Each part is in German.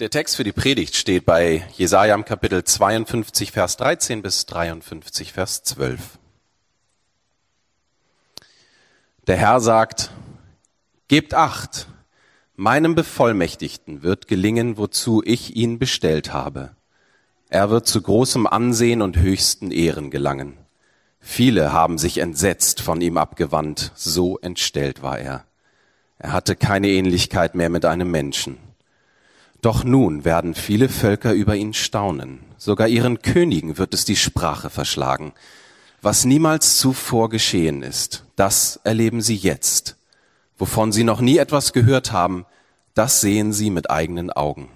Der Text für die Predigt steht bei Jesaja im Kapitel 52, Vers 13 bis 53, Vers 12. Der Herr sagt, Gebt acht, meinem Bevollmächtigten wird gelingen, wozu ich ihn bestellt habe. Er wird zu großem Ansehen und höchsten Ehren gelangen. Viele haben sich entsetzt von ihm abgewandt, so entstellt war er. Er hatte keine Ähnlichkeit mehr mit einem Menschen. Doch nun werden viele Völker über ihn staunen. Sogar ihren Königen wird es die Sprache verschlagen. Was niemals zuvor geschehen ist, das erleben sie jetzt. Wovon sie noch nie etwas gehört haben, das sehen sie mit eigenen Augen.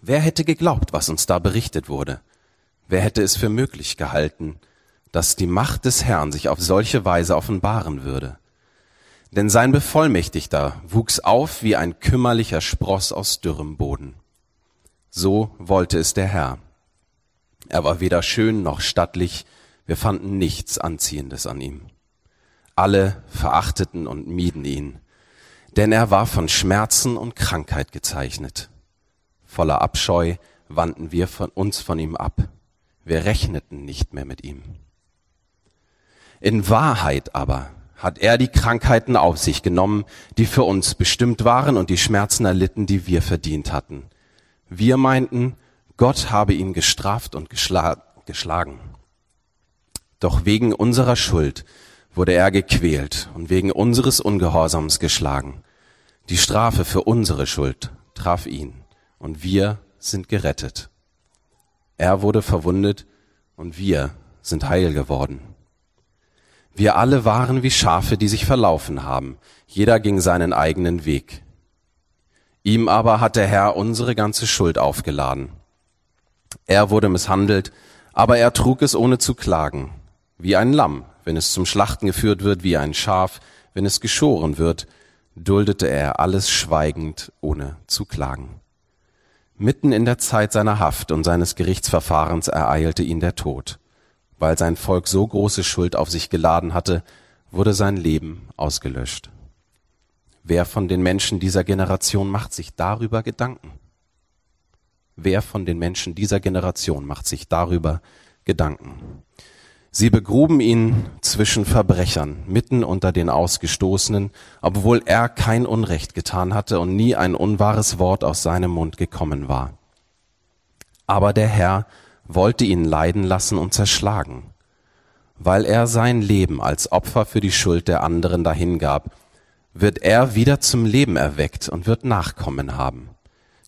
Wer hätte geglaubt, was uns da berichtet wurde? Wer hätte es für möglich gehalten, dass die Macht des Herrn sich auf solche Weise offenbaren würde? Denn sein Bevollmächtigter wuchs auf wie ein kümmerlicher Spross aus dürrem Boden. So wollte es der Herr. Er war weder schön noch stattlich, wir fanden nichts Anziehendes an ihm. Alle verachteten und mieden ihn, denn er war von Schmerzen und Krankheit gezeichnet. Voller Abscheu wandten wir von uns von ihm ab. Wir rechneten nicht mehr mit ihm. In Wahrheit aber hat er die Krankheiten auf sich genommen, die für uns bestimmt waren und die Schmerzen erlitten, die wir verdient hatten. Wir meinten, Gott habe ihn gestraft und geschla geschlagen. Doch wegen unserer Schuld wurde er gequält und wegen unseres Ungehorsams geschlagen. Die Strafe für unsere Schuld traf ihn und wir sind gerettet. Er wurde verwundet und wir sind heil geworden. Wir alle waren wie Schafe, die sich verlaufen haben. Jeder ging seinen eigenen Weg. Ihm aber hat der Herr unsere ganze Schuld aufgeladen. Er wurde misshandelt, aber er trug es ohne zu klagen. Wie ein Lamm, wenn es zum Schlachten geführt wird, wie ein Schaf, wenn es geschoren wird, duldete er alles schweigend, ohne zu klagen. Mitten in der Zeit seiner Haft und seines Gerichtsverfahrens ereilte ihn der Tod. Weil sein Volk so große Schuld auf sich geladen hatte, wurde sein Leben ausgelöscht. Wer von den Menschen dieser Generation macht sich darüber Gedanken? Wer von den Menschen dieser Generation macht sich darüber Gedanken? Sie begruben ihn zwischen Verbrechern, mitten unter den Ausgestoßenen, obwohl er kein Unrecht getan hatte und nie ein unwahres Wort aus seinem Mund gekommen war. Aber der Herr wollte ihn leiden lassen und zerschlagen, weil er sein Leben als Opfer für die Schuld der anderen dahingab, wird er wieder zum Leben erweckt und wird Nachkommen haben.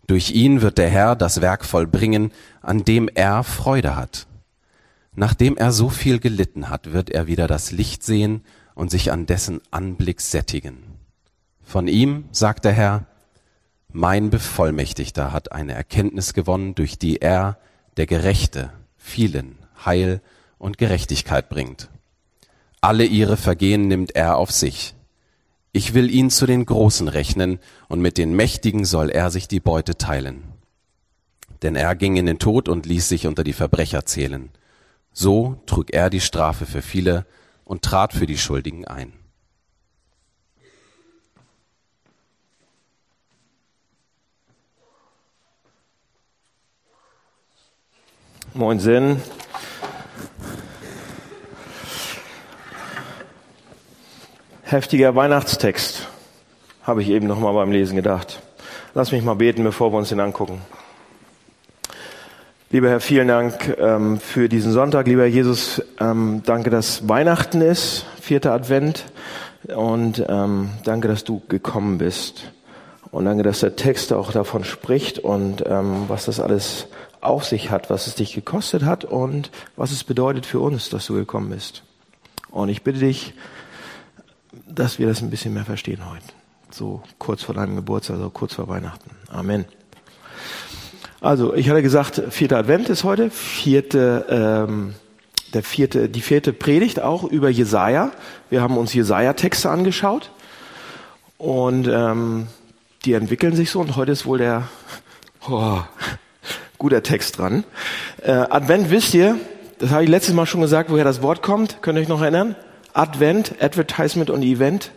Durch ihn wird der Herr das Werk vollbringen, an dem er Freude hat. Nachdem er so viel gelitten hat, wird er wieder das Licht sehen und sich an dessen Anblick sättigen. Von ihm, sagt der Herr, mein Bevollmächtigter hat eine Erkenntnis gewonnen, durch die er der Gerechte vielen Heil und Gerechtigkeit bringt. Alle ihre Vergehen nimmt er auf sich. Ich will ihn zu den Großen rechnen, und mit den Mächtigen soll er sich die Beute teilen. Denn er ging in den Tod und ließ sich unter die Verbrecher zählen. So trug er die Strafe für viele und trat für die Schuldigen ein. Moin Sinn. Heftiger Weihnachtstext, habe ich eben noch mal beim Lesen gedacht. Lass mich mal beten, bevor wir uns den angucken. Lieber Herr, vielen Dank ähm, für diesen Sonntag. Lieber Jesus, ähm, danke, dass Weihnachten ist, vierter Advent. Und ähm, danke, dass du gekommen bist. Und danke, dass der Text auch davon spricht und ähm, was das alles auf sich hat, was es dich gekostet hat und was es bedeutet für uns, dass du gekommen bist. Und ich bitte dich, dass wir das ein bisschen mehr verstehen heute. So kurz vor deinem Geburtstag, so kurz vor Weihnachten. Amen. Also, ich hatte gesagt, vierter Advent ist heute, vierte, ähm, der vierte, die vierte Predigt auch über Jesaja. Wir haben uns Jesaja-Texte angeschaut und ähm, die entwickeln sich so und heute ist wohl der oh, guter Text dran. Äh, Advent wisst ihr, das habe ich letztes Mal schon gesagt, woher das Wort kommt. Könnt ihr euch noch erinnern? Advent, Advertisement und Event.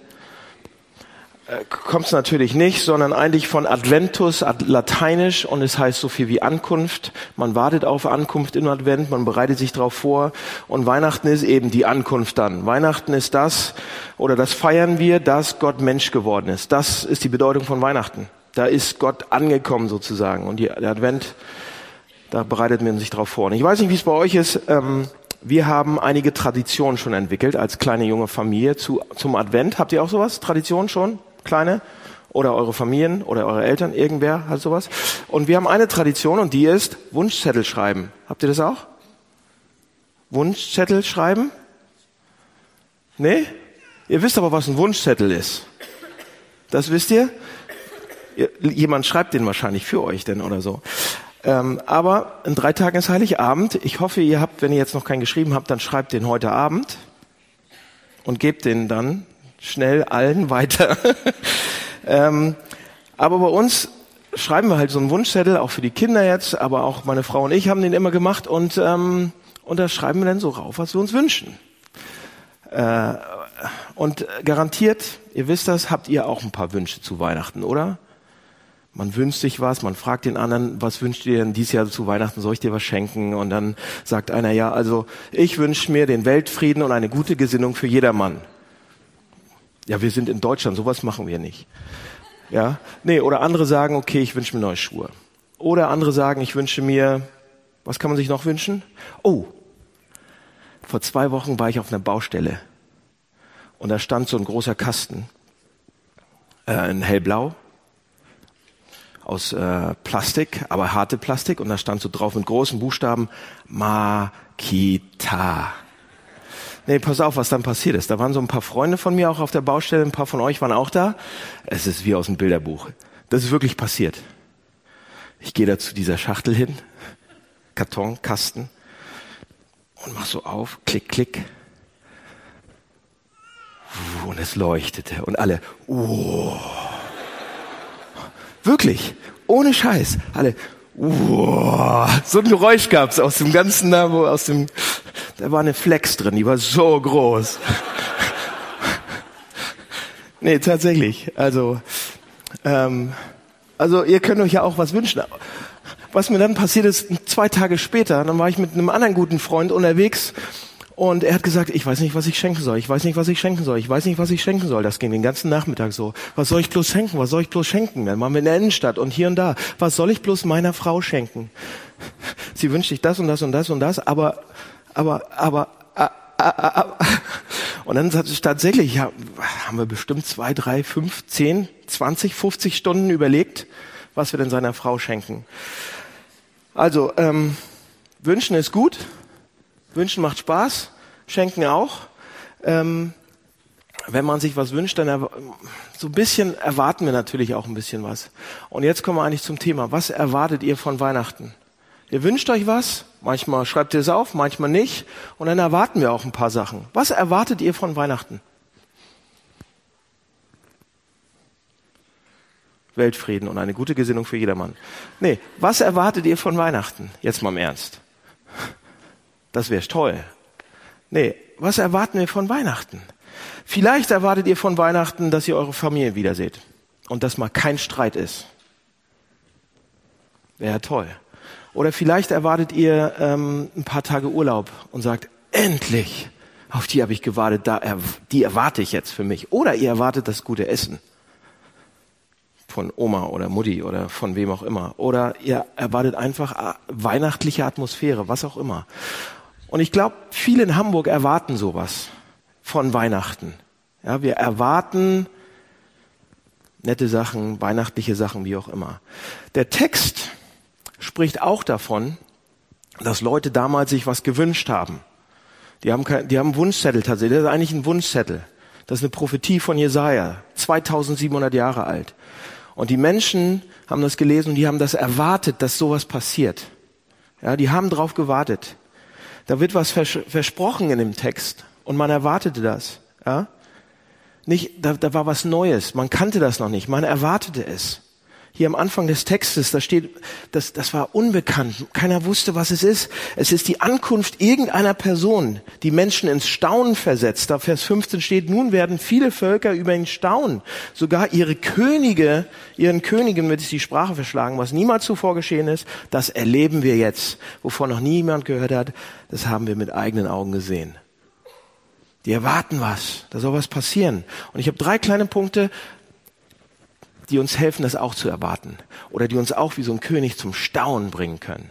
kommt es natürlich nicht, sondern eigentlich von Adventus, ad lateinisch, und es heißt so viel wie Ankunft. Man wartet auf Ankunft im Advent, man bereitet sich darauf vor, und Weihnachten ist eben die Ankunft dann. Weihnachten ist das, oder das feiern wir, dass Gott Mensch geworden ist. Das ist die Bedeutung von Weihnachten. Da ist Gott angekommen sozusagen, und die, der Advent, da bereitet man sich darauf vor. Und ich weiß nicht, wie es bei euch ist. Ähm, wir haben einige Traditionen schon entwickelt als kleine junge Familie zu, zum Advent. Habt ihr auch sowas? Tradition schon? Kleine? Oder eure Familien oder eure Eltern? Irgendwer hat sowas? Und wir haben eine Tradition und die ist Wunschzettel schreiben. Habt ihr das auch? Wunschzettel schreiben? Nee? Ihr wisst aber, was ein Wunschzettel ist. Das wisst ihr? Jemand schreibt den wahrscheinlich für euch denn oder so. Ähm, aber in drei Tagen ist Heiligabend. Ich hoffe, ihr habt, wenn ihr jetzt noch keinen geschrieben habt, dann schreibt den heute Abend und gebt den dann schnell allen weiter. ähm, aber bei uns schreiben wir halt so einen Wunschzettel, auch für die Kinder jetzt, aber auch meine Frau und ich haben den immer gemacht und, ähm, und da schreiben wir dann so rauf, was wir uns wünschen. Äh, und garantiert, ihr wisst das, habt ihr auch ein paar Wünsche zu Weihnachten, oder? Man wünscht sich was, man fragt den anderen, was wünscht ihr denn dieses Jahr zu Weihnachten, soll ich dir was schenken? Und dann sagt einer, ja, also ich wünsche mir den Weltfrieden und eine gute Gesinnung für jedermann. Ja, wir sind in Deutschland, sowas machen wir nicht. Ja, nee, oder andere sagen, okay, ich wünsche mir neue Schuhe. Oder andere sagen, ich wünsche mir, was kann man sich noch wünschen? Oh, vor zwei Wochen war ich auf einer Baustelle und da stand so ein großer Kasten äh, in hellblau aus äh, Plastik, aber harte Plastik und da stand so drauf mit großen Buchstaben Makita. Nee, pass auf, was dann passiert ist. Da waren so ein paar Freunde von mir auch auf der Baustelle, ein paar von euch waren auch da. Es ist wie aus dem Bilderbuch. Das ist wirklich passiert. Ich gehe da zu dieser Schachtel hin, Karton, Kasten und mach so auf, klick, klick. Und es leuchtete und alle, oh. Wirklich, ohne Scheiß. Alle, wow, so ein Geräusch gab's aus dem ganzen, da, wo aus dem, da war eine Flex drin, die war so groß. nee, tatsächlich. Also, ähm, also ihr könnt euch ja auch was wünschen. Was mir dann passiert ist, zwei Tage später, dann war ich mit einem anderen guten Freund unterwegs und er hat gesagt, ich weiß nicht, was ich schenken soll. Ich weiß nicht, was ich schenken soll. Ich weiß nicht, was ich schenken soll. Das ging den ganzen Nachmittag so. Was soll ich bloß schenken? Was soll ich bloß schenken? Dann waren wir in der Innenstadt und hier und da. Was soll ich bloß meiner Frau schenken? Sie wünscht sich das und das und das und das, aber, aber, aber, und dann tatsächlich ja, haben wir bestimmt zwei, drei, fünf, zehn, zwanzig, fünfzig Stunden überlegt, was wir denn seiner Frau schenken. Also, ähm, wünschen ist gut, Wünschen macht Spaß, schenken auch. Ähm, wenn man sich was wünscht, dann so ein bisschen erwarten wir natürlich auch ein bisschen was. Und jetzt kommen wir eigentlich zum Thema. Was erwartet ihr von Weihnachten? Ihr wünscht euch was, manchmal schreibt ihr es auf, manchmal nicht. Und dann erwarten wir auch ein paar Sachen. Was erwartet ihr von Weihnachten? Weltfrieden und eine gute Gesinnung für jedermann. Nee, was erwartet ihr von Weihnachten? Jetzt mal im Ernst. Das wäre toll. Nee, was erwarten wir von Weihnachten? Vielleicht erwartet ihr von Weihnachten, dass ihr eure Familie wiederseht und dass mal kein Streit ist. Wäre toll. Oder vielleicht erwartet ihr ähm, ein paar Tage Urlaub und sagt, endlich, auf die habe ich gewartet, da, die erwarte ich jetzt für mich. Oder ihr erwartet das gute Essen von Oma oder Mutti oder von wem auch immer. Oder ihr erwartet einfach äh, weihnachtliche Atmosphäre, was auch immer. Und ich glaube, viele in Hamburg erwarten sowas von Weihnachten. Ja, wir erwarten nette Sachen, weihnachtliche Sachen, wie auch immer. Der Text spricht auch davon, dass Leute damals sich was gewünscht haben. Die haben, kein, die haben einen Wunschzettel tatsächlich. Das ist eigentlich ein Wunschzettel. Das ist eine Prophetie von Jesaja, 2700 Jahre alt. Und die Menschen haben das gelesen und die haben das erwartet, dass sowas passiert. Ja, die haben drauf gewartet. Da wird was vers versprochen in dem Text und man erwartete das. Ja? Nicht, da, da war was Neues. Man kannte das noch nicht. Man erwartete es. Hier am Anfang des Textes, da steht, das, das war unbekannt. Keiner wusste, was es ist. Es ist die Ankunft irgendeiner Person, die Menschen ins Staunen versetzt. Da Vers 15 steht, nun werden viele Völker über ihn staunen. Sogar ihre Könige, ihren Königen wird es die Sprache verschlagen, was niemals zuvor geschehen ist. Das erleben wir jetzt. Wovon noch niemand gehört hat, das haben wir mit eigenen Augen gesehen. Die erwarten was. Da soll was passieren. Und ich habe drei kleine Punkte, die uns helfen, das auch zu erwarten. Oder die uns auch wie so ein König zum Staunen bringen können.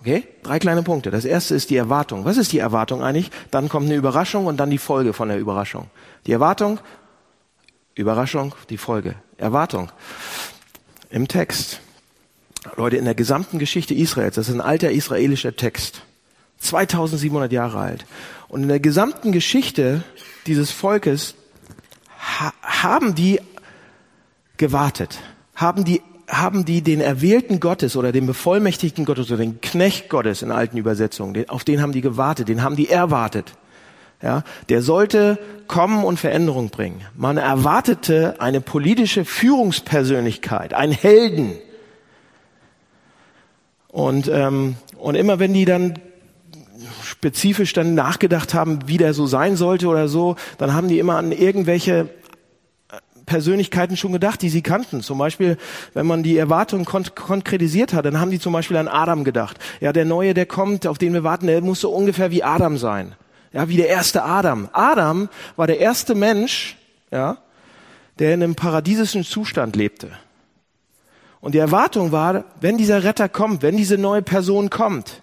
Okay? Drei kleine Punkte. Das erste ist die Erwartung. Was ist die Erwartung eigentlich? Dann kommt eine Überraschung und dann die Folge von der Überraschung. Die Erwartung, Überraschung, die Folge. Erwartung. Im Text. Leute, in der gesamten Geschichte Israels, das ist ein alter israelischer Text. 2700 Jahre alt. Und in der gesamten Geschichte dieses Volkes ha haben die gewartet? Haben die, haben die den Erwählten Gottes oder den Bevollmächtigten Gottes oder den Knecht Gottes in alten Übersetzungen, auf den haben die gewartet, den haben die erwartet. Ja, der sollte kommen und Veränderung bringen. Man erwartete eine politische Führungspersönlichkeit, einen Helden. Und, ähm, und immer wenn die dann spezifisch dann nachgedacht haben, wie der so sein sollte oder so, dann haben die immer an irgendwelche Persönlichkeiten schon gedacht, die sie kannten. Zum Beispiel, wenn man die Erwartungen kon konkretisiert hat, dann haben die zum Beispiel an Adam gedacht. Ja, der Neue, der kommt, auf den wir warten, der muss so ungefähr wie Adam sein. Ja, wie der erste Adam. Adam war der erste Mensch, ja, der in einem paradiesischen Zustand lebte. Und die Erwartung war, wenn dieser Retter kommt, wenn diese neue Person kommt,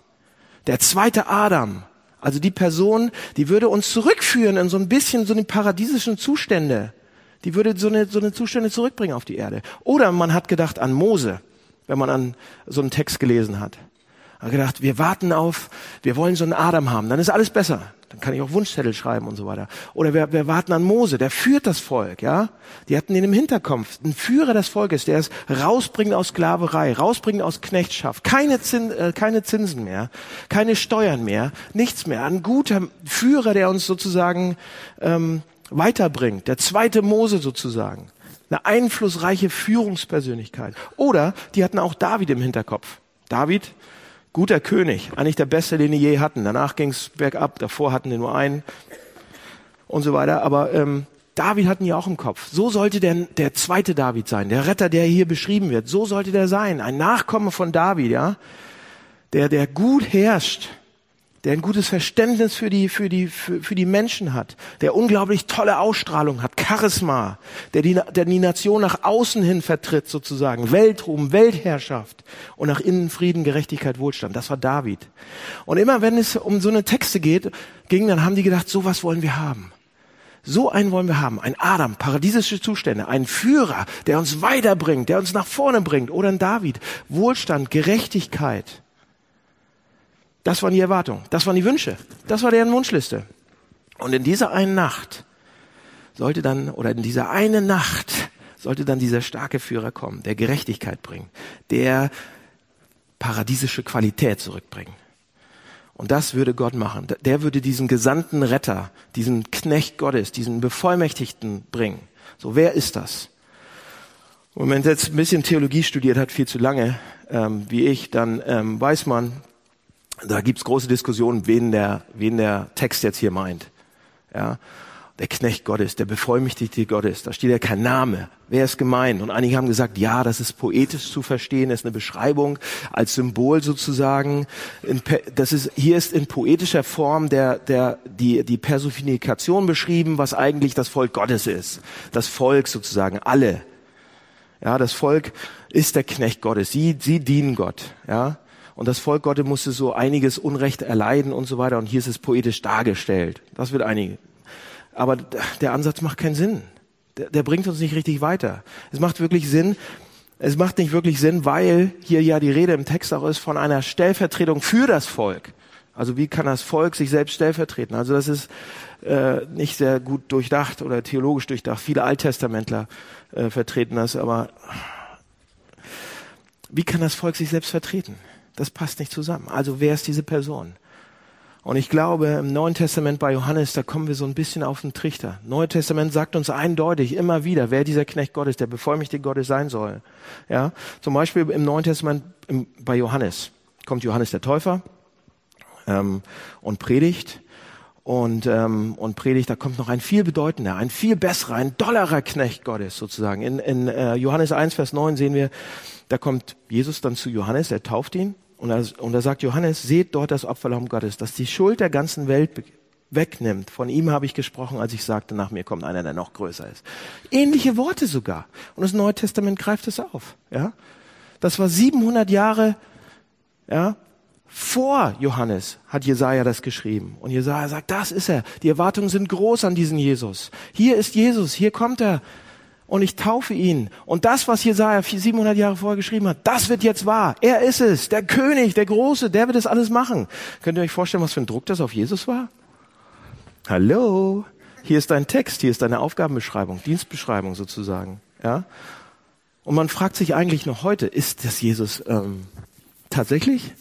der zweite Adam, also die Person, die würde uns zurückführen in so ein bisschen so eine paradiesischen Zustände. Die würde so eine, so eine Zustände zurückbringen auf die Erde. Oder man hat gedacht an Mose, wenn man an so einen Text gelesen hat. Hat gedacht, wir warten auf, wir wollen so einen Adam haben, dann ist alles besser. Dann kann ich auch Wunschzettel schreiben und so weiter. Oder wir, wir warten an Mose, der führt das Volk, ja. Die hatten ihn im Hinterkopf, ein Führer des Volkes, der es rausbringt aus Sklaverei, rausbringt aus Knechtschaft, keine, Zin, äh, keine Zinsen mehr, keine Steuern mehr, nichts mehr. Ein guter Führer, der uns sozusagen ähm, weiterbringt. Der zweite Mose sozusagen. Eine einflussreiche Führungspersönlichkeit. Oder die hatten auch David im Hinterkopf. David, guter König, eigentlich der beste, den die je hatten. Danach ging's bergab, davor hatten die nur einen und so weiter. Aber ähm, David hatten die auch im Kopf. So sollte der, der zweite David sein, der Retter, der hier beschrieben wird. So sollte der sein, ein Nachkomme von David, ja, der, der gut herrscht, der ein gutes Verständnis für die, für die, für, für die Menschen hat, der unglaublich tolle Ausstrahlung hat, Charisma, der die, der die Nation nach außen hin vertritt sozusagen, Weltruhm, Weltherrschaft und nach innen Frieden, Gerechtigkeit, Wohlstand. Das war David. Und immer wenn es um so eine Texte geht, ging, dann haben die gedacht, so was wollen wir haben. So einen wollen wir haben. Ein Adam, paradiesische Zustände, ein Führer, der uns weiterbringt, der uns nach vorne bringt. Oder ein David, Wohlstand, Gerechtigkeit. Das waren die Erwartungen, das waren die Wünsche, das war deren Wunschliste. Und in dieser einen Nacht sollte dann, oder in dieser einen Nacht sollte dann dieser starke Führer kommen, der Gerechtigkeit bringt, der paradiesische Qualität zurückbringen. Und das würde Gott machen. Der würde diesen gesandten Retter, diesen Knecht Gottes, diesen Bevollmächtigten bringen. So, wer ist das? Und wenn man jetzt ein bisschen Theologie studiert hat, viel zu lange, ähm, wie ich, dann ähm, weiß man, da gibt's große Diskussionen, wen der, wen der Text jetzt hier meint. Ja, der Knecht Gottes, der Bevollmächtigte Gottes, da steht ja kein Name. Wer ist gemeint? Und einige haben gesagt, ja, das ist poetisch zu verstehen, das ist eine Beschreibung als Symbol sozusagen. Das ist, hier ist in poetischer Form der, der, die, die Personifikation beschrieben, was eigentlich das Volk Gottes ist. Das Volk sozusagen, alle. Ja, das Volk ist der Knecht Gottes. Sie, sie dienen Gott. Ja, und das Volk Gottes musste so einiges Unrecht erleiden und so weiter. Und hier ist es poetisch dargestellt. Das wird einige. Aber der Ansatz macht keinen Sinn. Der, der bringt uns nicht richtig weiter. Es macht wirklich Sinn, es macht nicht wirklich Sinn, weil hier ja die Rede im Text auch ist von einer Stellvertretung für das Volk. Also wie kann das Volk sich selbst stellvertreten? Also das ist äh, nicht sehr gut durchdacht oder theologisch durchdacht. Viele Alttestamentler äh, vertreten das, aber wie kann das Volk sich selbst vertreten? Das passt nicht zusammen. Also wer ist diese Person? Und ich glaube, im Neuen Testament bei Johannes, da kommen wir so ein bisschen auf den Trichter. Neue Testament sagt uns eindeutig immer wieder, wer dieser Knecht Gottes, der bevollmächtigte Gottes sein soll. Ja, zum Beispiel im Neuen Testament im, bei Johannes kommt Johannes der Täufer ähm, und predigt und, ähm, und predigt, da kommt noch ein viel bedeutender, ein viel besserer, ein dollerer Knecht Gottes sozusagen. In, in äh, Johannes 1, Vers 9 sehen wir, da kommt Jesus dann zu Johannes, er tauft ihn und da, und da sagt Johannes, seht dort das Opferlamm Gottes, das die Schuld der ganzen Welt wegnimmt. Von ihm habe ich gesprochen, als ich sagte, nach mir kommt einer, der noch größer ist. Ähnliche Worte sogar. Und das Neue Testament greift es auf. Ja, das war 700 Jahre, ja, vor Johannes hat Jesaja das geschrieben. Und Jesaja sagt, das ist er. Die Erwartungen sind groß an diesen Jesus. Hier ist Jesus, hier kommt er und ich taufe ihn. Und das, was Jesaja 700 Jahre vorher geschrieben hat, das wird jetzt wahr. Er ist es, der König, der Große, der wird es alles machen. Könnt ihr euch vorstellen, was für ein Druck das auf Jesus war? Hallo, hier ist dein Text, hier ist deine Aufgabenbeschreibung, Dienstbeschreibung sozusagen. Ja? Und man fragt sich eigentlich noch heute, ist das Jesus ähm, tatsächlich?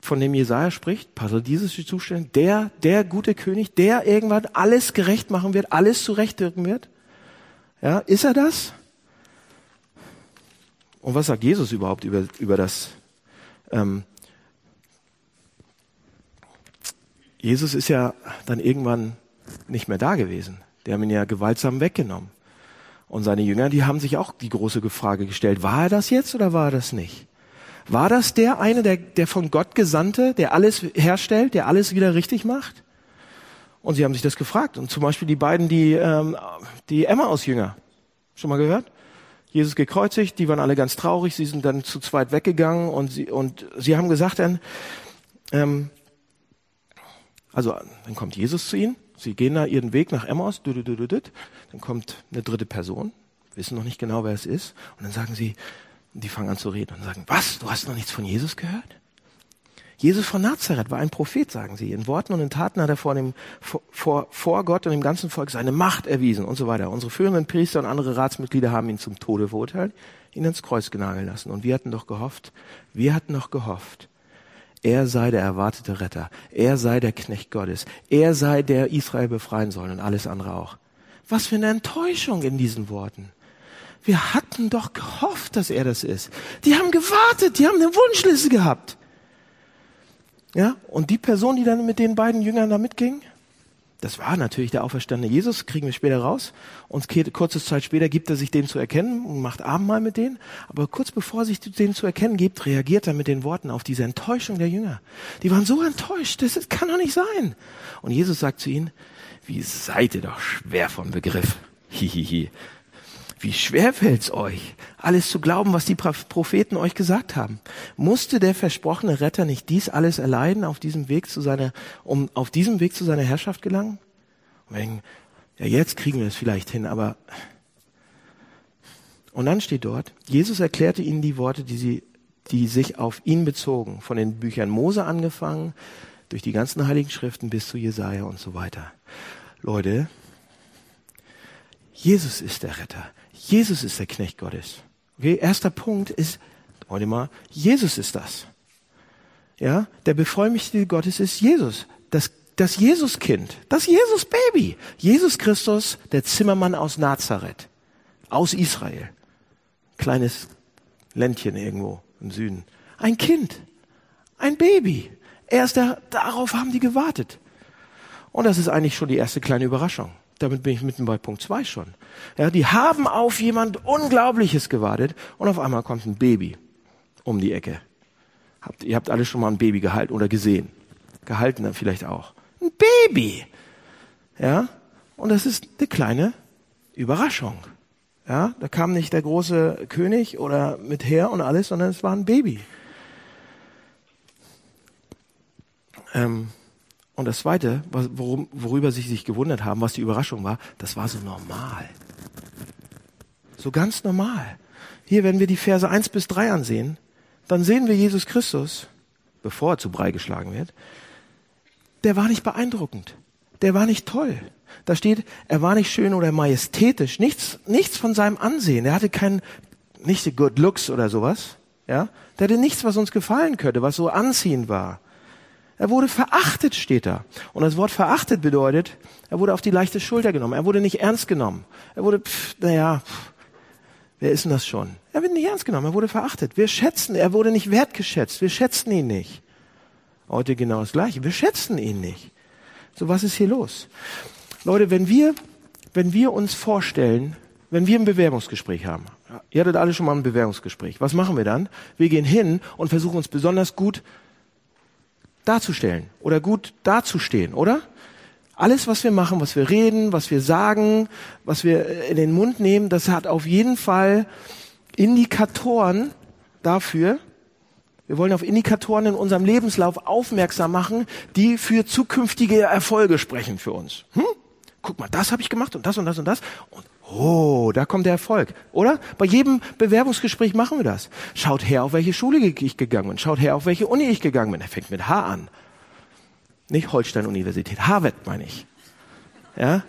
von dem Jesaja spricht, paradiesische Zustände, der, der gute König, der irgendwann alles gerecht machen wird, alles zurechtwirken wird? Ja, ist er das? Und was sagt Jesus überhaupt über, über das? Ähm, Jesus ist ja dann irgendwann nicht mehr da gewesen. Die haben ihn ja gewaltsam weggenommen. Und seine Jünger, die haben sich auch die große Frage gestellt, war er das jetzt oder war er das nicht? War das der eine, der, der von Gott Gesandte, der alles herstellt, der alles wieder richtig macht? Und sie haben sich das gefragt. Und zum Beispiel die beiden, die, ähm, die Emmaus-Jünger. Schon mal gehört? Jesus gekreuzigt, die waren alle ganz traurig, sie sind dann zu zweit weggegangen und sie, und sie haben gesagt dann, ähm, also dann kommt Jesus zu ihnen, sie gehen da ihren Weg nach Emmaus, dann kommt eine dritte Person, wissen noch nicht genau, wer es ist, und dann sagen sie, die fangen an zu reden und sagen, was, du hast noch nichts von Jesus gehört? Jesus von Nazareth war ein Prophet, sagen sie. In Worten und in Taten hat er vor, dem, vor, vor Gott und dem ganzen Volk seine Macht erwiesen und so weiter. Unsere führenden Priester und andere Ratsmitglieder haben ihn zum Tode verurteilt, ihn ins Kreuz genageln lassen. Und wir hatten doch gehofft, wir hatten noch gehofft, er sei der erwartete Retter, er sei der Knecht Gottes, er sei der Israel befreien soll und alles andere auch. Was für eine Enttäuschung in diesen Worten. Wir hatten doch gehofft, dass er das ist. Die haben gewartet, die haben eine Wunschliste gehabt. Ja, und die Person, die dann mit den beiden Jüngern da mitging, das war natürlich der auferstandene Jesus, kriegen wir später raus. Und kurze Zeit später gibt er sich dem zu erkennen und macht Abendmahl mit denen. Aber kurz bevor er sich denen zu erkennen gibt, reagiert er mit den Worten auf diese Enttäuschung der Jünger. Die waren so enttäuscht, das kann doch nicht sein. Und Jesus sagt zu ihnen, wie seid ihr doch schwer vom Begriff. Hihihi. Wie schwer fällt's euch, alles zu glauben, was die Propheten euch gesagt haben? Musste der versprochene Retter nicht dies alles erleiden auf diesem Weg zu seiner, um auf diesem Weg zu seiner Herrschaft gelangen? Wegen, ja, jetzt kriegen wir es vielleicht hin, aber und dann steht dort, Jesus erklärte ihnen die Worte, die sie, die sich auf ihn bezogen, von den Büchern Mose angefangen, durch die ganzen heiligen Schriften bis zu Jesaja und so weiter. Leute, Jesus ist der Retter. Jesus ist der Knecht Gottes. Okay, erster Punkt ist, heute mal, Jesus ist das. Ja, der Bevollmächtigte Gottes ist Jesus. Das, das Jesuskind, das Jesus-Baby. Jesus Christus, der Zimmermann aus Nazareth, aus Israel. Kleines Ländchen irgendwo im Süden. Ein Kind, ein Baby. Er ist der, darauf haben die gewartet. Und das ist eigentlich schon die erste kleine Überraschung. Damit bin ich mitten bei Punkt zwei schon. Ja, die haben auf jemand Unglaubliches gewartet und auf einmal kommt ein Baby um die Ecke. Habt, ihr habt alle schon mal ein Baby gehalten oder gesehen. Gehalten dann vielleicht auch. Ein Baby! Ja, und das ist eine kleine Überraschung. Ja, da kam nicht der große König oder mit her und alles, sondern es war ein Baby. Ähm, und das Zweite, worum, worüber sie sich gewundert haben, was die Überraschung war, das war so normal. So ganz normal. Hier, wenn wir die Verse 1 bis 3 ansehen, dann sehen wir Jesus Christus, bevor er zu Brei geschlagen wird, der war nicht beeindruckend. Der war nicht toll. Da steht, er war nicht schön oder majestätisch. Nichts, nichts von seinem Ansehen. Er hatte kein, nicht good looks oder sowas. Ja? Der hatte nichts, was uns gefallen könnte, was so anziehend war. Er wurde verachtet, steht da. Und das Wort verachtet bedeutet, er wurde auf die leichte Schulter genommen. Er wurde nicht ernst genommen. Er wurde, pff, naja, pff, wer ist denn das schon? Er wird nicht ernst genommen. Er wurde verachtet. Wir schätzen, er wurde nicht wertgeschätzt. Wir schätzen ihn nicht. Heute genau das Gleiche. Wir schätzen ihn nicht. So, was ist hier los? Leute, wenn wir, wenn wir uns vorstellen, wenn wir ein Bewerbungsgespräch haben, ihr hattet alle schon mal ein Bewerbungsgespräch, was machen wir dann? Wir gehen hin und versuchen uns besonders gut darzustellen oder gut dazustehen, oder? Alles, was wir machen, was wir reden, was wir sagen, was wir in den Mund nehmen, das hat auf jeden Fall Indikatoren dafür. Wir wollen auf Indikatoren in unserem Lebenslauf aufmerksam machen, die für zukünftige Erfolge sprechen für uns. Hm? Guck mal, das habe ich gemacht und das und das und das. Und Oh, da kommt der Erfolg, oder? Bei jedem Bewerbungsgespräch machen wir das. Schaut her, auf welche Schule ich gegangen bin. Schaut her, auf welche Uni ich gegangen bin. Er fängt mit H an. Nicht Holstein-Universität, Harvard meine ich. Ja?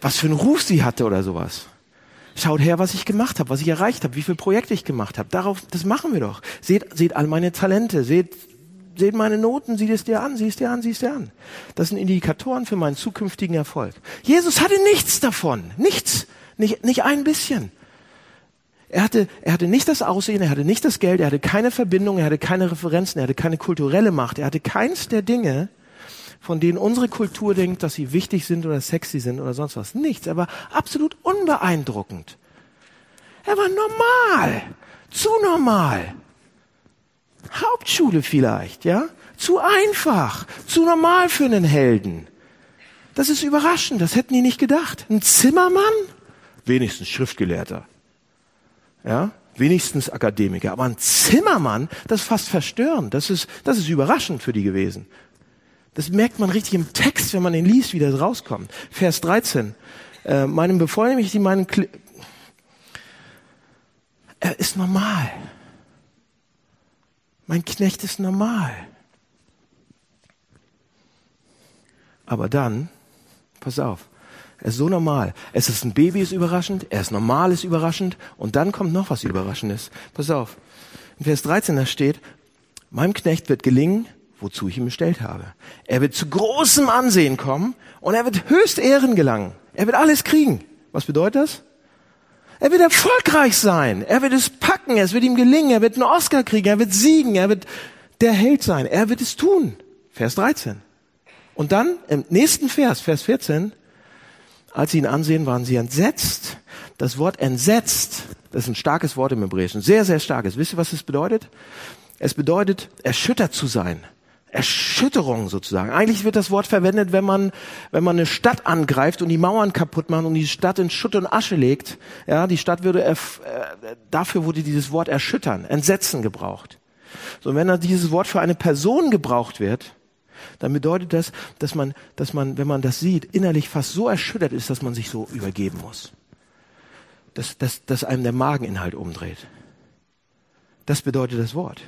Was für einen Ruf sie hatte oder sowas. Schaut her, was ich gemacht habe, was ich erreicht habe, wie viele Projekte ich gemacht habe. Darauf, das machen wir doch. Seht, seht all meine Talente, seht, seht meine Noten, sieh es dir an, sieh es dir an, sieh es dir an. Das sind Indikatoren für meinen zukünftigen Erfolg. Jesus hatte nichts davon. Nichts. Nicht, nicht ein bisschen. Er hatte, er hatte nicht das Aussehen, er hatte nicht das Geld, er hatte keine Verbindung, er hatte keine Referenzen, er hatte keine kulturelle Macht, er hatte keins der Dinge, von denen unsere Kultur denkt, dass sie wichtig sind oder sexy sind oder sonst was. Nichts. Er war absolut unbeeindruckend. Er war normal. Zu normal. Hauptschule vielleicht, ja? Zu einfach. Zu normal für einen Helden. Das ist überraschend. Das hätten die nicht gedacht. Ein Zimmermann? Wenigstens Schriftgelehrter. Ja, wenigstens Akademiker. Aber ein Zimmermann, das ist fast verstörend. Das ist, das ist überraschend für die gewesen. Das merkt man richtig im Text, wenn man den liest, wie das rauskommt. Vers 13. Äh, meinem ich die meinen, Kle er ist normal. Mein Knecht ist normal. Aber dann, pass auf, er ist so normal. Es ist ein Baby, ist überraschend. Er ist normal, ist überraschend. Und dann kommt noch was Überraschendes. Pass auf. In Vers 13 da steht, meinem Knecht wird gelingen, wozu ich ihn bestellt habe. Er wird zu großem Ansehen kommen und er wird höchst Ehren gelangen. Er wird alles kriegen. Was bedeutet das? Er wird erfolgreich sein. Er wird es packen. Es wird ihm gelingen. Er wird einen Oscar kriegen. Er wird siegen. Er wird der Held sein. Er wird es tun. Vers 13. Und dann im nächsten Vers, Vers 14, als sie ihn ansehen, waren sie entsetzt. Das Wort entsetzt, das ist ein starkes Wort im Hebräischen, sehr, sehr starkes. Wisst ihr, was es bedeutet? Es bedeutet, erschüttert zu sein. Erschütterung sozusagen. Eigentlich wird das Wort verwendet, wenn man, wenn man eine Stadt angreift und die Mauern kaputt macht und die Stadt in Schutt und Asche legt. Ja, die Stadt würde, äh, dafür wurde dieses Wort erschüttern, entsetzen gebraucht. So, wenn da dieses Wort für eine Person gebraucht wird, dann bedeutet das, dass man, dass man, wenn man das sieht, innerlich fast so erschüttert ist, dass man sich so übergeben muss. Dass, dass, dass einem der Mageninhalt umdreht. Das bedeutet das Wort.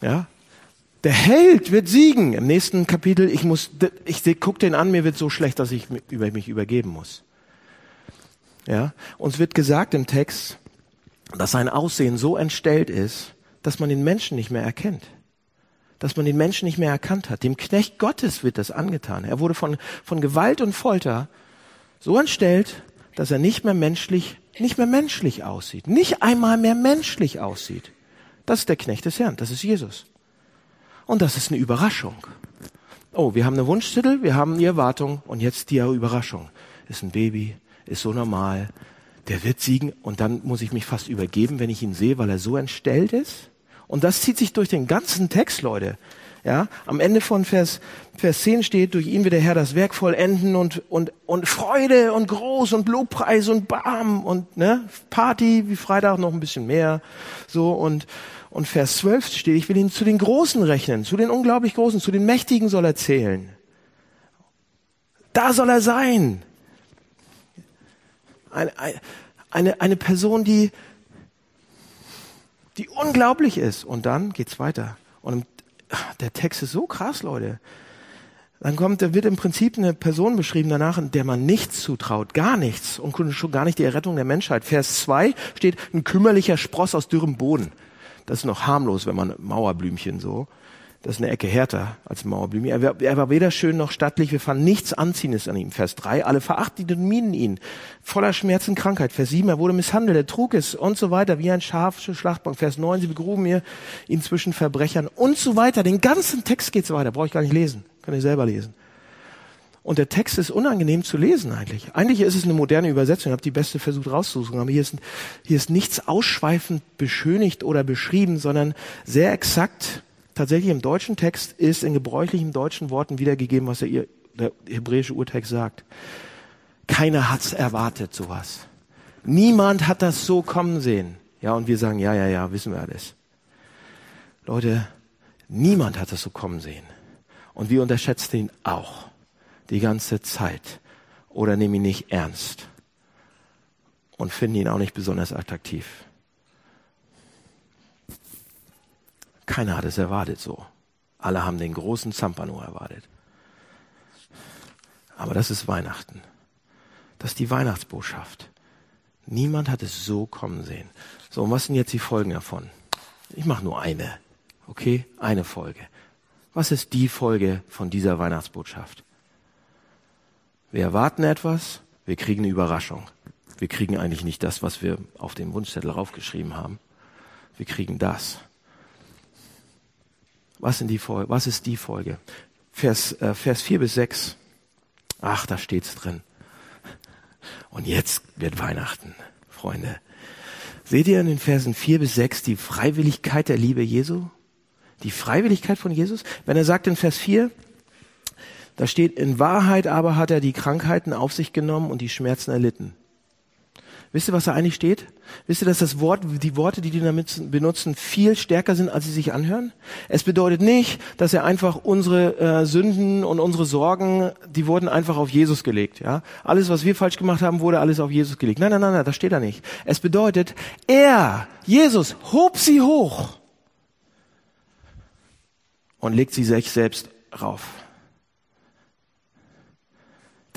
Ja? Der Held wird siegen. Im nächsten Kapitel, ich muss, ich guck den an, mir wird so schlecht, dass ich über mich übergeben muss. Ja? Uns wird gesagt im Text, dass sein Aussehen so entstellt ist, dass man den Menschen nicht mehr erkennt dass man den Menschen nicht mehr erkannt hat. Dem Knecht Gottes wird das angetan. Er wurde von, von Gewalt und Folter so entstellt, dass er nicht mehr menschlich, nicht mehr menschlich aussieht. Nicht einmal mehr menschlich aussieht. Das ist der Knecht des Herrn. Das ist Jesus. Und das ist eine Überraschung. Oh, wir haben eine Wunschzettel, wir haben die Erwartung und jetzt die Überraschung. Ist ein Baby, ist so normal, der wird siegen und dann muss ich mich fast übergeben, wenn ich ihn sehe, weil er so entstellt ist. Und das zieht sich durch den ganzen Text, Leute. Ja, am Ende von Vers, Vers 10 steht, durch ihn wird der Herr das Werk vollenden und, und, und Freude und Groß und Lobpreis und Bam und, ne, Party wie Freitag noch ein bisschen mehr, so und, und Vers 12 steht, ich will ihn zu den Großen rechnen, zu den unglaublich Großen, zu den Mächtigen soll er zählen. Da soll er sein. Eine, eine, eine Person, die, die unglaublich ist. Und dann geht's weiter. Und der Text ist so krass, Leute. Dann kommt, da wird im Prinzip eine Person beschrieben danach, der man nichts zutraut, gar nichts und schon gar nicht die Errettung der Menschheit. Vers 2 steht ein kümmerlicher Spross aus dürrem Boden. Das ist noch harmlos, wenn man Mauerblümchen so. Das ist eine Ecke härter als Mauerblümchen. Er, war, er war weder schön noch stattlich. Wir fanden nichts Anziehendes an ihm. Vers 3. Alle verachteten und mieden ihn. Voller Schmerzen, Krankheit. Vers 7. Er wurde misshandelt. Er trug es und so weiter. Wie ein Schaf zur Schlachtbank. Vers 9. Sie begruben ihn zwischen Verbrechern und so weiter. Den ganzen Text geht's weiter. Brauche ich gar nicht lesen. Kann ich selber lesen. Und der Text ist unangenehm zu lesen eigentlich. Eigentlich ist es eine moderne Übersetzung. Ich habe die beste versucht rauszusuchen. Aber hier ist, hier ist nichts ausschweifend beschönigt oder beschrieben, sondern sehr exakt tatsächlich im deutschen Text ist in gebräuchlichen deutschen Worten wiedergegeben, was der, der hebräische Urtext sagt. Keiner hat's erwartet, sowas. Niemand hat das so kommen sehen. Ja, und wir sagen, ja, ja, ja, wissen wir alles. Leute, niemand hat das so kommen sehen. Und wir unterschätzen ihn auch. Die ganze Zeit. Oder nehmen ihn nicht ernst. Und finden ihn auch nicht besonders attraktiv. Keiner hat es erwartet so. Alle haben den großen Zampano erwartet. Aber das ist Weihnachten. Das ist die Weihnachtsbotschaft. Niemand hat es so kommen sehen. So, und was sind jetzt die Folgen davon? Ich mache nur eine. Okay? Eine Folge. Was ist die Folge von dieser Weihnachtsbotschaft? Wir erwarten etwas, wir kriegen eine Überraschung. Wir kriegen eigentlich nicht das, was wir auf dem Wunschzettel raufgeschrieben haben. Wir kriegen das. Was, sind die Folge, was ist die Folge? Vers, äh, Vers 4 bis 6. Ach, da steht's drin. Und jetzt wird Weihnachten, Freunde. Seht ihr in den Versen 4 bis 6 die Freiwilligkeit der Liebe Jesu? Die Freiwilligkeit von Jesus? Wenn er sagt in Vers 4, da steht, in Wahrheit aber hat er die Krankheiten auf sich genommen und die Schmerzen erlitten. Wisst ihr, was da eigentlich steht? Wisst ihr, dass das Wort, die Worte, die die damit benutzen, viel stärker sind, als sie sich anhören? Es bedeutet nicht, dass er einfach unsere äh, Sünden und unsere Sorgen, die wurden einfach auf Jesus gelegt. Ja, alles, was wir falsch gemacht haben, wurde alles auf Jesus gelegt. Nein, nein, nein, nein, das steht da nicht. Es bedeutet, er, Jesus, hob sie hoch und legt sie sich selbst rauf.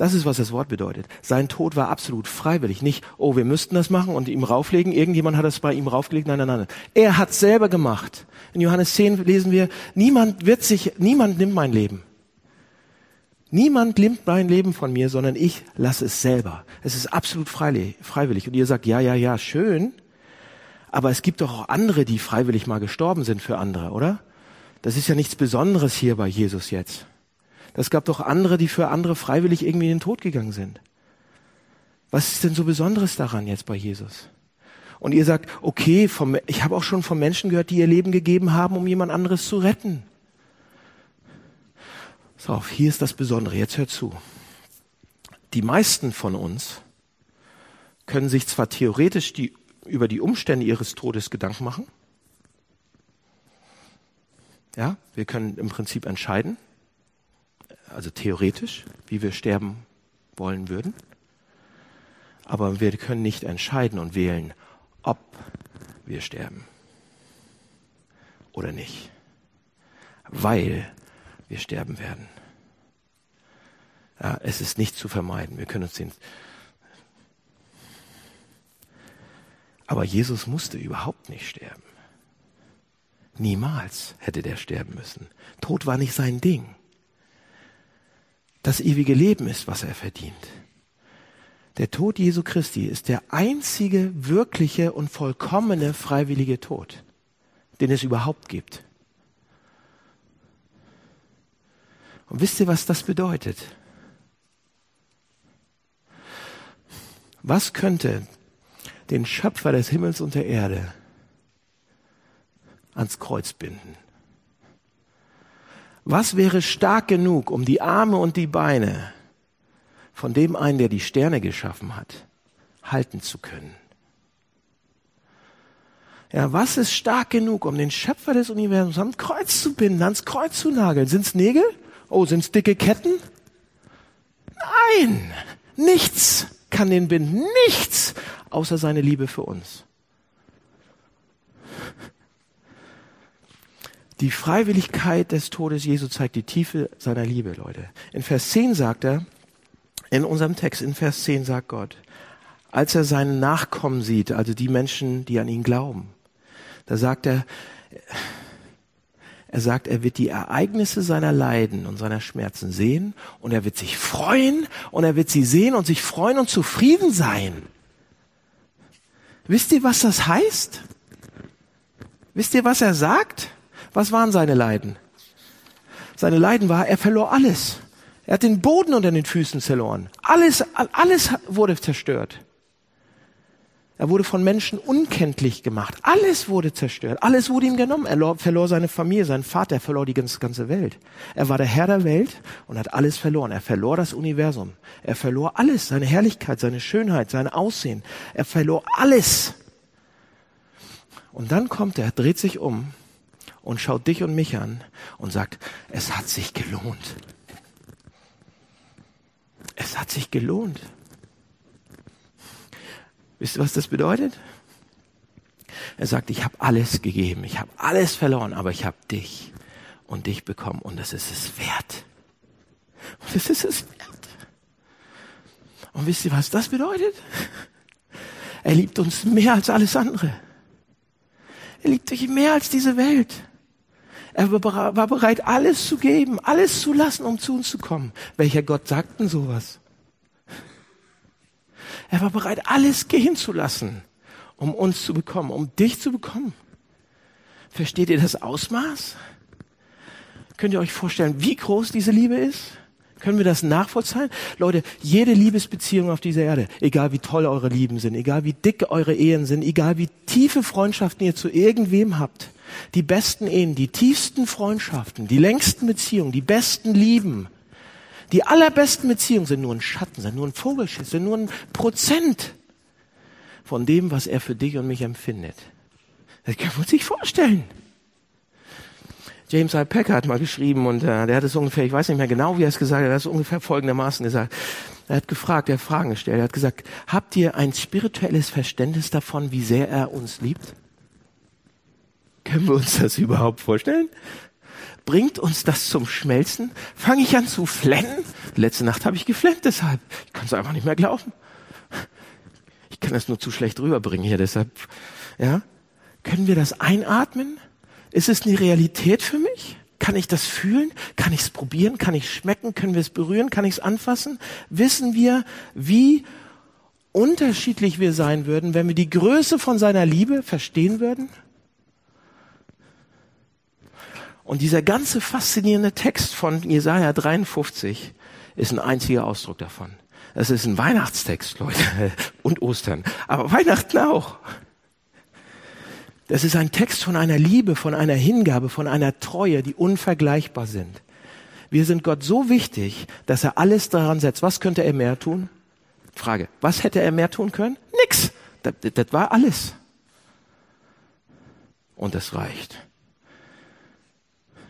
Das ist, was das Wort bedeutet. Sein Tod war absolut freiwillig. Nicht, oh, wir müssten das machen und ihm rauflegen. Irgendjemand hat das bei ihm raufgelegt. Nein, nein, nein. Er hat selber gemacht. In Johannes 10 lesen wir, niemand wird sich, niemand nimmt mein Leben. Niemand nimmt mein Leben von mir, sondern ich lasse es selber. Es ist absolut freiwillig. Und ihr sagt, ja, ja, ja, schön. Aber es gibt doch auch andere, die freiwillig mal gestorben sind für andere, oder? Das ist ja nichts Besonderes hier bei Jesus jetzt. Es gab doch andere, die für andere freiwillig irgendwie in den Tod gegangen sind. Was ist denn so Besonderes daran jetzt bei Jesus? Und ihr sagt, okay, vom, ich habe auch schon von Menschen gehört, die ihr Leben gegeben haben, um jemand anderes zu retten. So, hier ist das Besondere. Jetzt hört zu. Die meisten von uns können sich zwar theoretisch die, über die Umstände ihres Todes Gedanken machen. Ja, wir können im Prinzip entscheiden, also theoretisch, wie wir sterben wollen würden. Aber wir können nicht entscheiden und wählen, ob wir sterben oder nicht, weil wir sterben werden. Ja, es ist nicht zu vermeiden. Wir können uns den. Aber Jesus musste überhaupt nicht sterben. Niemals hätte der sterben müssen. Tod war nicht sein Ding das ewige Leben ist, was er verdient. Der Tod Jesu Christi ist der einzige wirkliche und vollkommene freiwillige Tod, den es überhaupt gibt. Und wisst ihr, was das bedeutet? Was könnte den Schöpfer des Himmels und der Erde ans Kreuz binden? Was wäre stark genug, um die Arme und die Beine von dem einen, der die Sterne geschaffen hat, halten zu können? Ja, was ist stark genug, um den Schöpfer des Universums ans Kreuz zu binden, ans Kreuz zu nageln? Sind's Nägel? Oh, sind's dicke Ketten? Nein, nichts kann den binden, nichts, außer seine Liebe für uns. Die Freiwilligkeit des Todes Jesu zeigt die Tiefe seiner Liebe, Leute. In Vers 10 sagt er, in unserem Text, in Vers 10 sagt Gott, als er seinen Nachkommen sieht, also die Menschen, die an ihn glauben, da sagt er, Er sagt, er wird die Ereignisse seiner Leiden und seiner Schmerzen sehen und er wird sich freuen und er wird sie sehen und sich freuen und zufrieden sein. Wisst ihr, was das heißt? Wisst ihr, was er sagt? Was waren seine Leiden? Seine Leiden war, er verlor alles. Er hat den Boden unter den Füßen verloren. Alles, alles wurde zerstört. Er wurde von Menschen unkenntlich gemacht. Alles wurde zerstört. Alles wurde ihm genommen. Er verlor seine Familie, seinen Vater, er verlor die ganze Welt. Er war der Herr der Welt und hat alles verloren. Er verlor das Universum. Er verlor alles, seine Herrlichkeit, seine Schönheit, sein Aussehen. Er verlor alles. Und dann kommt er, dreht sich um und schaut dich und mich an und sagt, es hat sich gelohnt. Es hat sich gelohnt. Wisst ihr, was das bedeutet? Er sagt, ich habe alles gegeben, ich habe alles verloren, aber ich habe dich und dich bekommen und das ist es wert. Und das ist es wert. Und wisst ihr, was das bedeutet? Er liebt uns mehr als alles andere. Er liebt dich mehr als diese Welt. Er war bereit, alles zu geben, alles zu lassen, um zu uns zu kommen. Welcher Gott sagt denn sowas? Er war bereit, alles gehen zu lassen, um uns zu bekommen, um dich zu bekommen. Versteht ihr das Ausmaß? Könnt ihr euch vorstellen, wie groß diese Liebe ist? Können wir das nachvollziehen? Leute, jede Liebesbeziehung auf dieser Erde, egal wie toll eure Lieben sind, egal wie dick eure Ehen sind, egal wie tiefe Freundschaften ihr zu irgendwem habt, die besten Ehen, die tiefsten Freundschaften, die längsten Beziehungen, die besten Lieben, die allerbesten Beziehungen sind nur ein Schatten, sind nur ein Vogelschiss, sind nur ein Prozent von dem, was er für dich und mich empfindet. Das kann man sich vorstellen. James I. Packer hat mal geschrieben und äh, der hat es ungefähr, ich weiß nicht mehr genau, wie er es gesagt hat, er hat es ungefähr folgendermaßen gesagt. Er hat gefragt, er hat Fragen gestellt, er hat gesagt, habt ihr ein spirituelles Verständnis davon, wie sehr er uns liebt? Können wir uns das überhaupt vorstellen? Bringt uns das zum Schmelzen? Fange ich an zu flennen? Letzte Nacht habe ich geflennt deshalb. Ich kann es einfach nicht mehr glauben. Ich kann das nur zu schlecht rüberbringen hier, deshalb, ja. Können wir das einatmen? Ist es eine Realität für mich? Kann ich das fühlen? Kann ich es probieren? Kann ich schmecken? Können wir es berühren? Kann ich es anfassen? Wissen wir, wie unterschiedlich wir sein würden, wenn wir die Größe von seiner Liebe verstehen würden? Und dieser ganze faszinierende Text von Jesaja 53 ist ein einziger Ausdruck davon. Es ist ein Weihnachtstext, Leute, und Ostern, aber Weihnachten auch. Das ist ein Text von einer Liebe, von einer Hingabe, von einer Treue, die unvergleichbar sind. Wir sind Gott so wichtig, dass er alles daran setzt. Was könnte er mehr tun? Frage. Was hätte er mehr tun können? Nix. Das, das war alles. Und es reicht.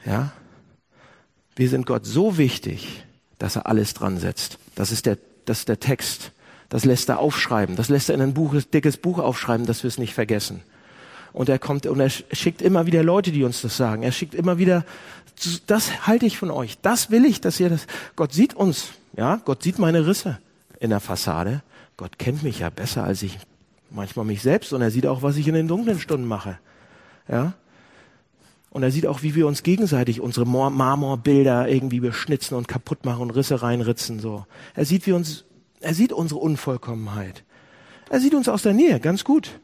Ja? Wir sind Gott so wichtig, dass er alles dran setzt. Das ist der, das ist der Text. Das lässt er aufschreiben. Das lässt er in ein Buch, dickes Buch aufschreiben, dass wir es nicht vergessen. Und er kommt und er schickt immer wieder Leute, die uns das sagen. Er schickt immer wieder, das halte ich von euch. Das will ich, dass ihr das, Gott sieht uns. Ja, Gott sieht meine Risse in der Fassade. Gott kennt mich ja besser als ich manchmal mich selbst und er sieht auch, was ich in den dunklen Stunden mache. Ja. Und er sieht auch, wie wir uns gegenseitig unsere Marmorbilder irgendwie beschnitzen und kaputt machen und Risse reinritzen, so. Er sieht, wie uns, er sieht unsere Unvollkommenheit. Er sieht uns aus der Nähe, ganz gut.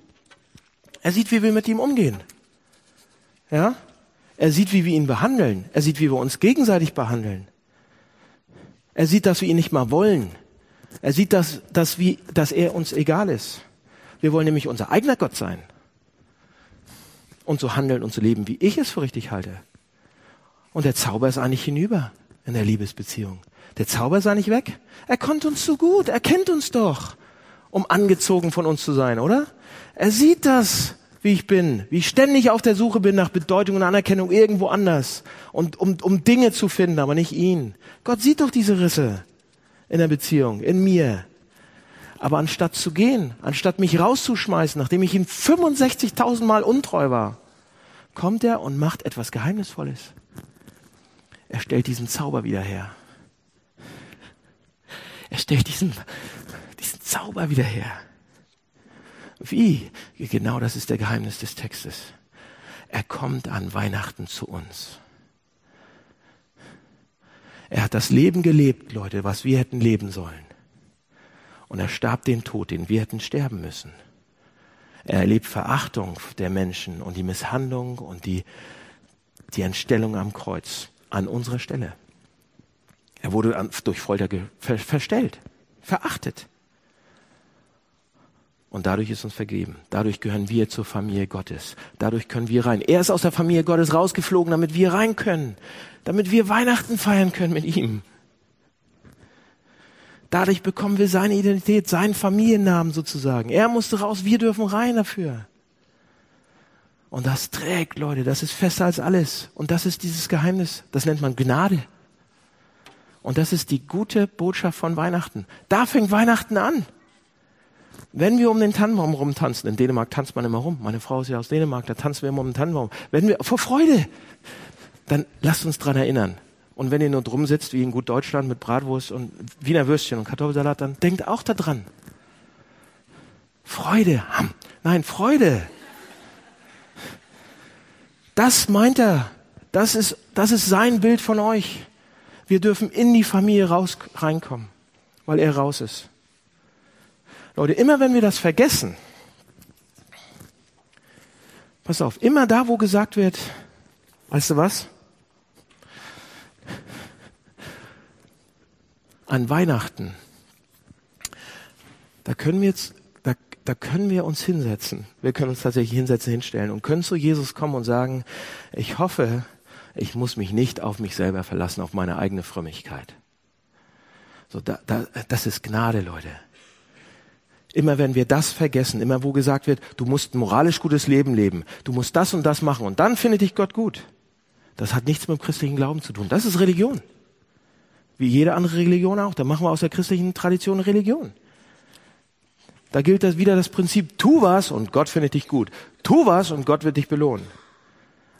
Er sieht, wie wir mit ihm umgehen. Ja? Er sieht, wie wir ihn behandeln. Er sieht, wie wir uns gegenseitig behandeln. Er sieht, dass wir ihn nicht mal wollen. Er sieht, dass, dass, wie, dass er uns egal ist. Wir wollen nämlich unser eigener Gott sein. Und so handeln und so leben, wie ich es für richtig halte. Und der Zauber ist eigentlich hinüber in der Liebesbeziehung. Der Zauber ist eigentlich weg. Er konnte uns so gut. Er kennt uns doch, um angezogen von uns zu sein, oder? Er sieht das, wie ich bin, wie ich ständig auf der Suche bin nach Bedeutung und Anerkennung irgendwo anders und um, um Dinge zu finden, aber nicht ihn. Gott sieht doch diese Risse in der Beziehung, in mir. Aber anstatt zu gehen, anstatt mich rauszuschmeißen, nachdem ich ihm 65.000 Mal untreu war, kommt er und macht etwas Geheimnisvolles. Er stellt diesen Zauber wieder her. Er stellt diesen, diesen Zauber wieder her. Wie? Genau das ist der Geheimnis des Textes. Er kommt an Weihnachten zu uns. Er hat das Leben gelebt, Leute, was wir hätten leben sollen. Und er starb den Tod, den wir hätten sterben müssen. Er erlebt Verachtung der Menschen und die Misshandlung und die, die Entstellung am Kreuz an unserer Stelle. Er wurde an, durch Folter ver, verstellt, verachtet. Und dadurch ist uns vergeben. Dadurch gehören wir zur Familie Gottes. Dadurch können wir rein. Er ist aus der Familie Gottes rausgeflogen, damit wir rein können. Damit wir Weihnachten feiern können mit ihm. Dadurch bekommen wir seine Identität, seinen Familiennamen sozusagen. Er musste raus, wir dürfen rein dafür. Und das trägt, Leute, das ist fester als alles. Und das ist dieses Geheimnis, das nennt man Gnade. Und das ist die gute Botschaft von Weihnachten. Da fängt Weihnachten an. Wenn wir um den Tannenbaum rumtanzen, in Dänemark tanzt man immer rum. Meine Frau ist ja aus Dänemark, da tanzen wir immer um den Tannenbaum. Wenn wir vor Freude, dann lasst uns dran erinnern. Und wenn ihr nur drum sitzt, wie in gut Deutschland mit Bratwurst und Wiener Würstchen und Kartoffelsalat, dann denkt auch daran. Freude, nein, Freude. Das meint er. Das ist, das ist sein Bild von euch. Wir dürfen in die Familie raus, reinkommen, weil er raus ist. Leute, immer wenn wir das vergessen, pass auf, immer da, wo gesagt wird, weißt du was? An Weihnachten, da können wir jetzt, da, da können wir uns hinsetzen. Wir können uns tatsächlich hinsetzen, hinstellen und können zu Jesus kommen und sagen, ich hoffe, ich muss mich nicht auf mich selber verlassen, auf meine eigene Frömmigkeit. So, da, da, das ist Gnade, Leute. Immer wenn wir das vergessen, immer wo gesagt wird, du musst ein moralisch gutes Leben leben, du musst das und das machen und dann findet dich Gott gut. Das hat nichts mit dem christlichen Glauben zu tun. Das ist Religion. Wie jede andere Religion auch. Da machen wir aus der christlichen Tradition Religion. Da gilt das wieder das Prinzip, tu was und Gott findet dich gut. Tu was und Gott wird dich belohnen.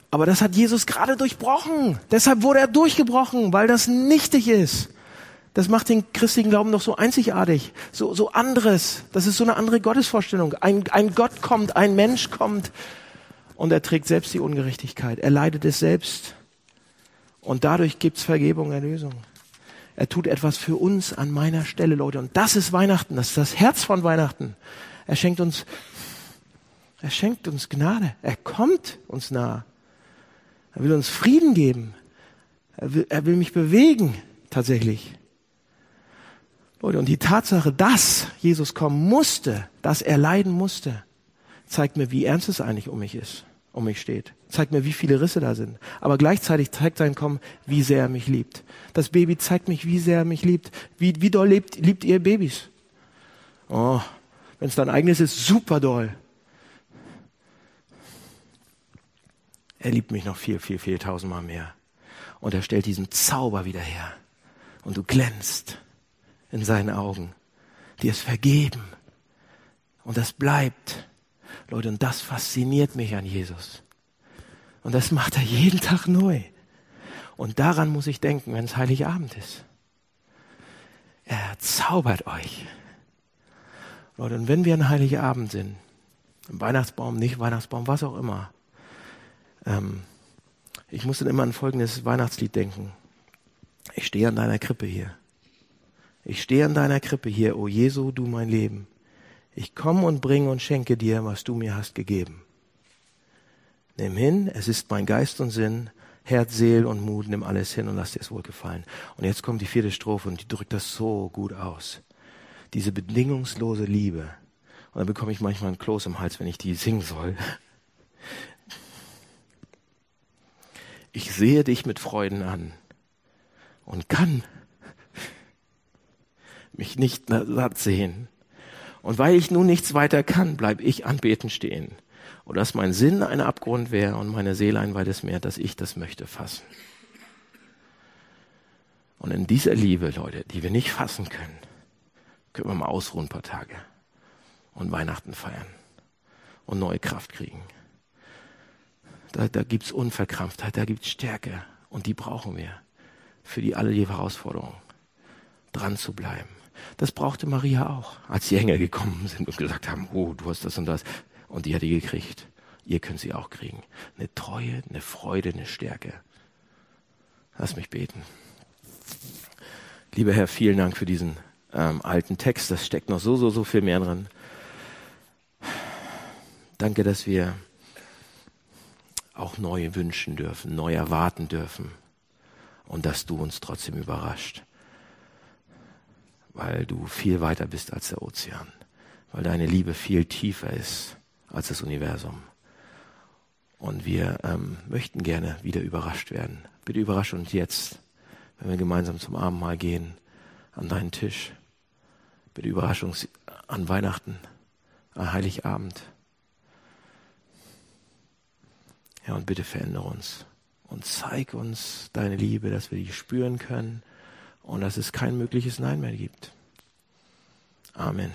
Aber das hat Jesus gerade durchbrochen. Deshalb wurde er durchgebrochen, weil das nichtig ist. Das macht den christlichen Glauben doch so einzigartig, so, so anderes. Das ist so eine andere Gottesvorstellung. Ein, ein Gott kommt, ein Mensch kommt und er trägt selbst die Ungerechtigkeit. Er leidet es selbst. Und dadurch gibt's Vergebung, Erlösung. Er tut etwas für uns an meiner Stelle, Leute. Und das ist Weihnachten. Das ist das Herz von Weihnachten. Er schenkt uns, er schenkt uns Gnade. Er kommt uns nah. Er will uns Frieden geben. Er will, er will mich bewegen, tatsächlich. Leute, und die Tatsache, dass Jesus kommen musste, dass er leiden musste, zeigt mir, wie ernst es eigentlich um mich ist, um mich steht. Zeigt mir, wie viele Risse da sind. Aber gleichzeitig zeigt sein Kommen, wie sehr er mich liebt. Das Baby zeigt mich, wie sehr er mich liebt. Wie, wie doll liebt, liebt ihr Babys? Oh, wenn es dein eigenes ist, super doll. Er liebt mich noch viel, viel, viel tausendmal mehr. Und er stellt diesen Zauber wieder her. Und du glänzt in seinen Augen. Dir ist vergeben. Und das bleibt. Leute, und das fasziniert mich an Jesus. Und das macht er jeden Tag neu. Und daran muss ich denken, wenn es Heiligabend ist. Er zaubert euch. Leute, und wenn wir ein Heiligabend sind, im Weihnachtsbaum, nicht Weihnachtsbaum, was auch immer, ähm, ich muss dann immer an folgendes Weihnachtslied denken. Ich stehe an deiner Krippe hier. Ich stehe an deiner Krippe hier, o Jesu, du mein Leben. Ich komme und bringe und schenke dir, was du mir hast gegeben. Nimm hin, es ist mein Geist und Sinn, Herz, Seel und Mut, nimm alles hin und lass dir es wohlgefallen. Und jetzt kommt die vierte Strophe und die drückt das so gut aus. Diese bedingungslose Liebe. Und dann bekomme ich manchmal einen Kloß im Hals, wenn ich die singen soll. ich sehe dich mit Freuden an und kann mich nicht satt sehen. Und weil ich nun nichts weiter kann, bleib ich anbeten stehen. Und dass mein Sinn ein Abgrund wäre und meine Seele ein weites Meer, dass ich das möchte fassen. Und in dieser Liebe, Leute, die wir nicht fassen können, können wir mal ausruhen ein paar Tage und Weihnachten feiern und neue Kraft kriegen. Da, da gibt's Unverkrampftheit, da gibt's Stärke. Und die brauchen wir für die alle die Herausforderungen. Dran zu bleiben. Das brauchte Maria auch, als die Engel gekommen sind und gesagt haben, oh, du hast das und das. Und die hat die gekriegt. Ihr könnt sie auch kriegen. Eine Treue, eine Freude, eine Stärke. Lass mich beten. Lieber Herr, vielen Dank für diesen ähm, alten Text. Das steckt noch so, so, so viel mehr drin. Danke, dass wir auch neu wünschen dürfen, neu erwarten dürfen und dass du uns trotzdem überrascht, weil du viel weiter bist als der Ozean, weil deine Liebe viel tiefer ist als das Universum. Und wir ähm, möchten gerne wieder überrascht werden. Bitte überrasche uns jetzt, wenn wir gemeinsam zum Abendmahl gehen, an deinen Tisch. Bitte überrasche uns an Weihnachten, an Heiligabend. Ja, und bitte verändere uns und zeig uns deine Liebe, dass wir die spüren können und dass es kein mögliches Nein mehr gibt. Amen.